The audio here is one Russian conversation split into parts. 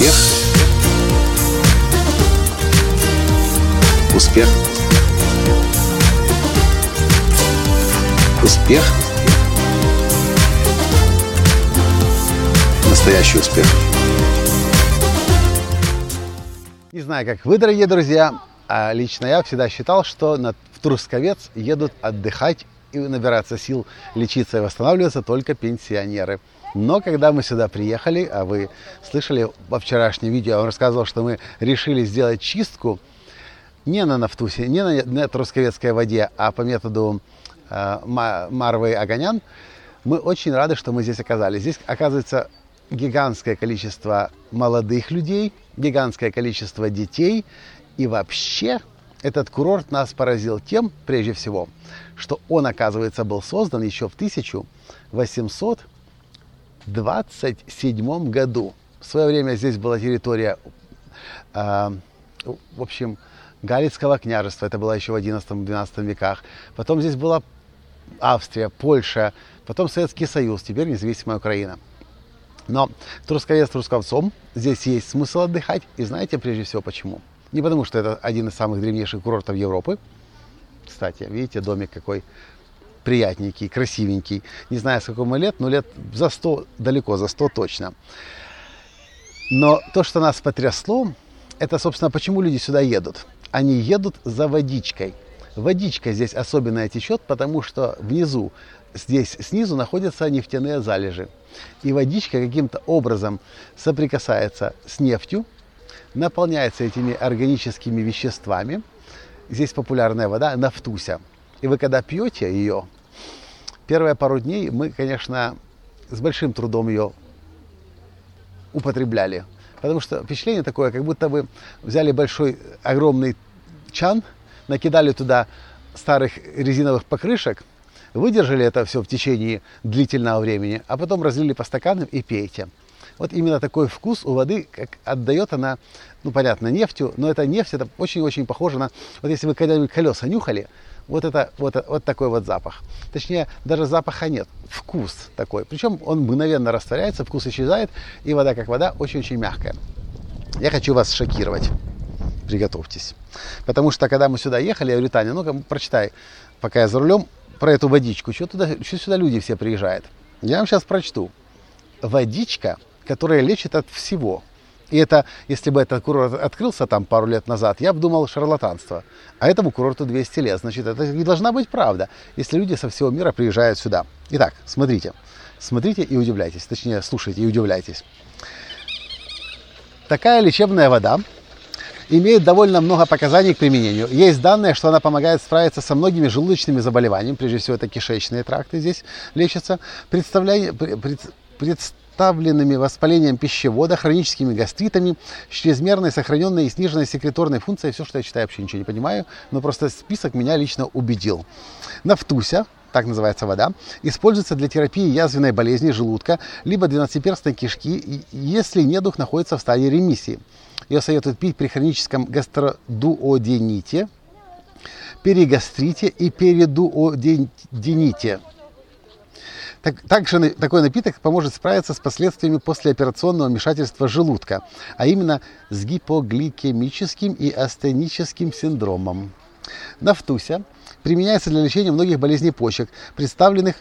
Успех. Успех. Успех. Настоящий успех. Не знаю, как вы, дорогие друзья, а лично я всегда считал, что на, в Трусковец едут отдыхать и набираться сил, лечиться и восстанавливаться только пенсионеры. Но когда мы сюда приехали, а вы слышали во вчерашнем видео, я вам рассказывал, что мы решили сделать чистку не на Нафтусе, не на, на Трусковецкой воде, а по методу э, Марвы Огонян, мы очень рады, что мы здесь оказались. Здесь, оказывается, гигантское количество молодых людей, гигантское количество детей. И вообще этот курорт нас поразил тем, прежде всего, что он, оказывается, был создан еще в 1800 27 году. В свое время здесь была территория, э, в общем, Галицкого княжества, это было еще в 11-12 веках. Потом здесь была Австрия, Польша, потом Советский Союз, теперь независимая Украина. Но Трусковец Трусковцом, здесь есть смысл отдыхать, и знаете прежде всего почему? Не потому, что это один из самых древнейших курортов Европы. Кстати, видите, домик какой приятненький, красивенький. Не знаю, с какого лет, но лет за 100, далеко за 100 точно. Но то, что нас потрясло, это, собственно, почему люди сюда едут. Они едут за водичкой. Водичка здесь особенная течет, потому что внизу, здесь снизу находятся нефтяные залежи. И водичка каким-то образом соприкасается с нефтью, наполняется этими органическими веществами. Здесь популярная вода нафтуся. И вы когда пьете ее, первые пару дней мы, конечно, с большим трудом ее употребляли. Потому что впечатление такое, как будто вы взяли большой, огромный чан, накидали туда старых резиновых покрышек, выдержали это все в течение длительного времени, а потом разлили по стаканам и пейте. Вот именно такой вкус у воды, как отдает она, ну понятно, нефтью, но эта нефть, это очень-очень похоже на, вот если вы когда-нибудь колеса нюхали, вот это вот, вот такой вот запах. Точнее, даже запаха нет, вкус такой. Причем он мгновенно растворяется, вкус исчезает, и вода как вода очень-очень мягкая. Я хочу вас шокировать. Приготовьтесь. Потому что когда мы сюда ехали, я говорю, Таня, ну-ка прочитай, пока я за рулем, про эту водичку. Что, туда, что сюда люди все приезжают? Я вам сейчас прочту. Водичка, которая лечит от всего. И это, если бы этот курорт открылся там пару лет назад, я бы думал шарлатанство. А этому курорту 200 лет. Значит, это не должна быть правда, если люди со всего мира приезжают сюда. Итак, смотрите. Смотрите и удивляйтесь. Точнее, слушайте и удивляйтесь. Такая лечебная вода имеет довольно много показаний к применению. Есть данные, что она помогает справиться со многими желудочными заболеваниями, прежде всего это кишечные тракты здесь лечатся. Представляя, пред, пред, представленными воспалением пищевода, хроническими гастритами, чрезмерной сохраненной и сниженной секреторной функцией. Все, что я читаю, вообще ничего не понимаю, но просто список меня лично убедил. Нафтуся, так называется вода, используется для терапии язвенной болезни желудка, либо двенадцатиперстной кишки, если недух находится в стадии ремиссии. Ее советуют пить при хроническом гастродуодените, перигастрите и перидуодените. Так, также такой напиток поможет справиться с последствиями послеоперационного вмешательства желудка, а именно с гипогликемическим и астеническим синдромом. Нафтуся применяется для лечения многих болезней почек, представленных,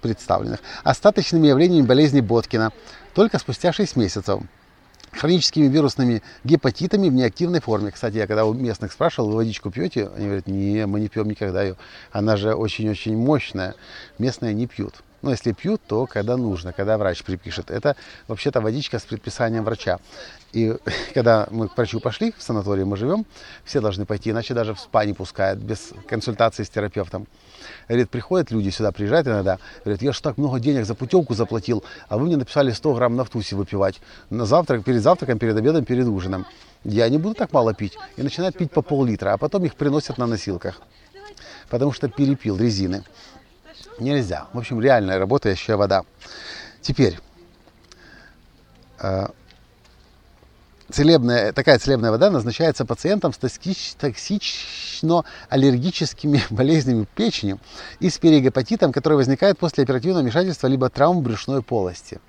представленных остаточными явлениями болезни Боткина только спустя 6 месяцев хроническими вирусными гепатитами в неактивной форме. Кстати, я когда у местных спрашивал, вы водичку пьете? Они говорят, не, мы не пьем никогда ее. Она же очень-очень мощная. Местные не пьют. Но если пьют, то когда нужно, когда врач припишет. Это вообще-то водичка с предписанием врача. И когда мы к врачу пошли, в санатории мы живем, все должны пойти, иначе даже в спа не пускают, без консультации с терапевтом. Говорит, приходят люди сюда, приезжают иногда, говорят, я же так много денег за путевку заплатил, а вы мне написали 100 грамм нафтуси выпивать. На завтрак, перед завтраком, перед обедом, перед ужином. Я не буду так мало пить. И начинают пить по пол-литра, а потом их приносят на носилках. Потому что перепил резины нельзя. В общем, реальная работающая вода. Теперь, э, целебная, такая целебная вода назначается пациентам с токсично-аллергическими болезнями печени и с перигепатитом, который возникает после оперативного вмешательства либо травм брюшной полости.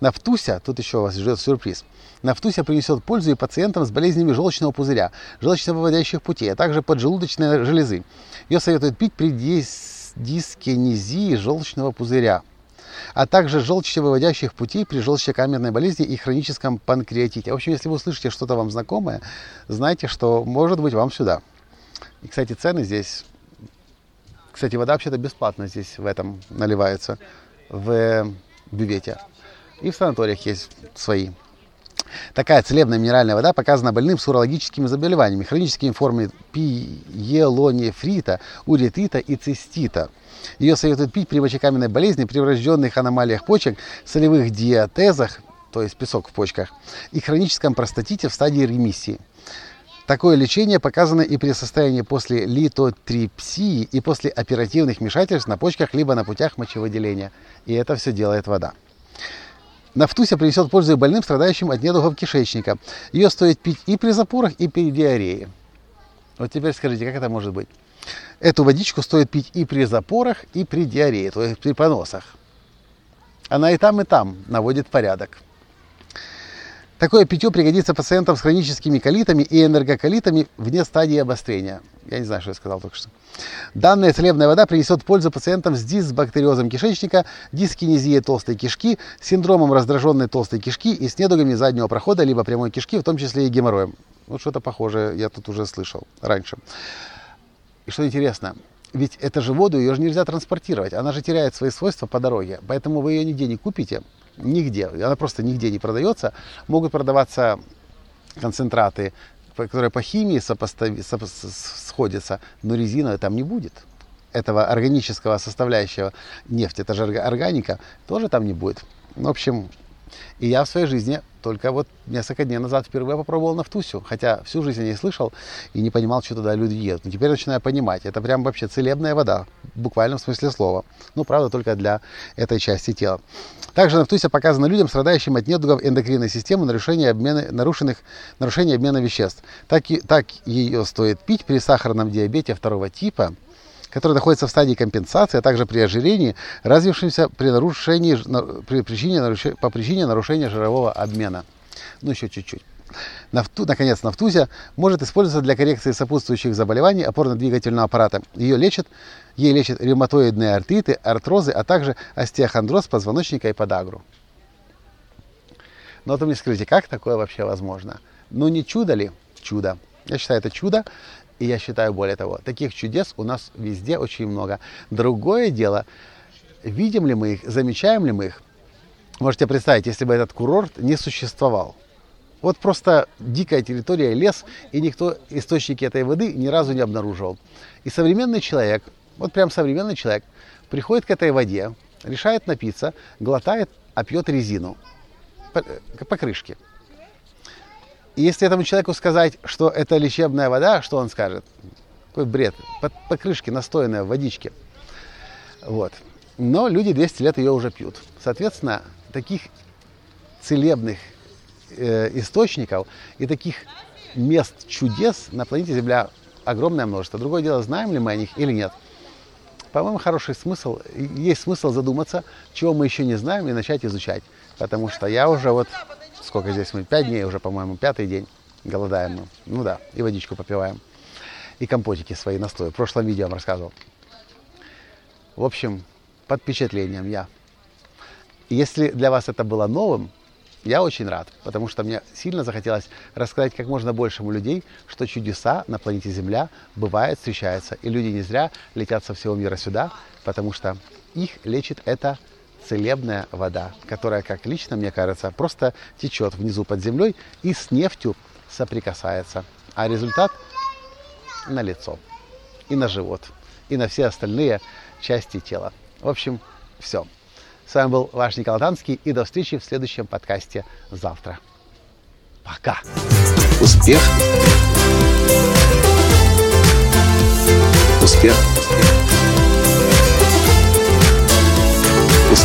Нафтуся, тут еще вас ждет сюрприз, Нафтуся принесет пользу и пациентам с болезнями желчного пузыря, желчновыводящих путей, а также поджелудочной железы. Ее советуют пить при дискинезии желчного пузыря а также желчевыводящих путей при желчекамерной болезни и хроническом панкреатите. В общем, если вы услышите что-то вам знакомое, знайте, что может быть вам сюда. И, кстати, цены здесь... Кстати, вода вообще-то бесплатно здесь в этом наливается, в бювете. И в санаториях есть свои. Такая целебная минеральная вода показана больным с урологическими заболеваниями, хроническими формами пиелонефрита, уретита и цистита. Ее советуют пить при мочекаменной болезни, при врожденных аномалиях почек, солевых диатезах, то есть песок в почках, и хроническом простатите в стадии ремиссии. Такое лечение показано и при состоянии после литотрипсии и после оперативных вмешательств на почках либо на путях мочевыделения. И это все делает вода. Нафтуся принесет пользу и больным, страдающим от недугов кишечника. Ее стоит пить и при запорах, и при диарее. Вот теперь скажите, как это может быть? Эту водичку стоит пить и при запорах, и при диарее, то есть при поносах. Она и там, и там наводит порядок. Такое питье пригодится пациентам с хроническими колитами и энергоколитами вне стадии обострения. Я не знаю, что я сказал только что. Данная целебная вода принесет пользу пациентам с дисбактериозом кишечника, дискинезией толстой кишки, синдромом раздраженной толстой кишки и с недугами заднего прохода, либо прямой кишки, в том числе и геморроем. Вот что-то похожее я тут уже слышал раньше. И что интересно, ведь это же воду, ее же нельзя транспортировать. Она же теряет свои свойства по дороге. Поэтому вы ее нигде не купите нигде, она просто нигде не продается. Могут продаваться концентраты, которые по химии сопостав... сходятся, но резины там не будет. Этого органического составляющего нефти, это же органика, тоже там не будет. В общем, и я в своей жизни только вот несколько дней назад впервые попробовал нафтусю, хотя всю жизнь я не слышал и не понимал, что туда люди едут. Но теперь начинаю понимать, это прям вообще целебная вода, в буквальном смысле слова. Ну, правда, только для этой части тела. Также нафтуся показана людям, страдающим от недугов эндокринной системы, нарушения обмена, нарушенных, нарушения обмена веществ. Так, и, так ее стоит пить при сахарном диабете второго типа, который находится в стадии компенсации, а также при ожирении, развившемся при нарушении, при причине, по причине нарушения жирового обмена. Ну, еще чуть-чуть. Нафту, наконец, нафтузия может использоваться для коррекции сопутствующих заболеваний опорно-двигательного аппарата. Ее лечат, ей лечат ревматоидные артриты, артрозы, а также остеохондроз позвоночника и подагру. Но вот вы мне скажите, как такое вообще возможно? Ну не чудо ли? Чудо. Я считаю, это чудо. И я считаю, более того, таких чудес у нас везде очень много. Другое дело, видим ли мы их, замечаем ли мы их. Можете представить, если бы этот курорт не существовал. Вот просто дикая территория, лес, и никто источники этой воды ни разу не обнаруживал. И современный человек, вот прям современный человек, приходит к этой воде, решает напиться, глотает, а пьет резину по, по крышке. И если этому человеку сказать, что это лечебная вода, что он скажет? Какой бред. По, по крышке настоянная в водичке. Вот. Но люди 200 лет ее уже пьют. Соответственно, таких целебных э, источников и таких мест чудес на планете Земля огромное множество. Другое дело, знаем ли мы о них или нет. По-моему, хороший смысл, есть смысл задуматься, чего мы еще не знаем, и начать изучать. Потому что я уже вот сколько здесь мы, пять дней уже, по-моему, пятый день голодаем мы. Ну да, и водичку попиваем. И компотики свои настои. В прошлом видео вам рассказывал. В общем, под впечатлением я. Если для вас это было новым, я очень рад, потому что мне сильно захотелось рассказать как можно большему людей, что чудеса на планете Земля бывают, встречаются. И люди не зря летят со всего мира сюда, потому что их лечит это целебная вода, которая, как лично мне кажется, просто течет внизу под землей и с нефтью соприкасается. А результат на лицо и на живот, и на все остальные части тела. В общем, все. С вами был ваш Николай Танский, и до встречи в следующем подкасте завтра. Пока! Успех! Успех!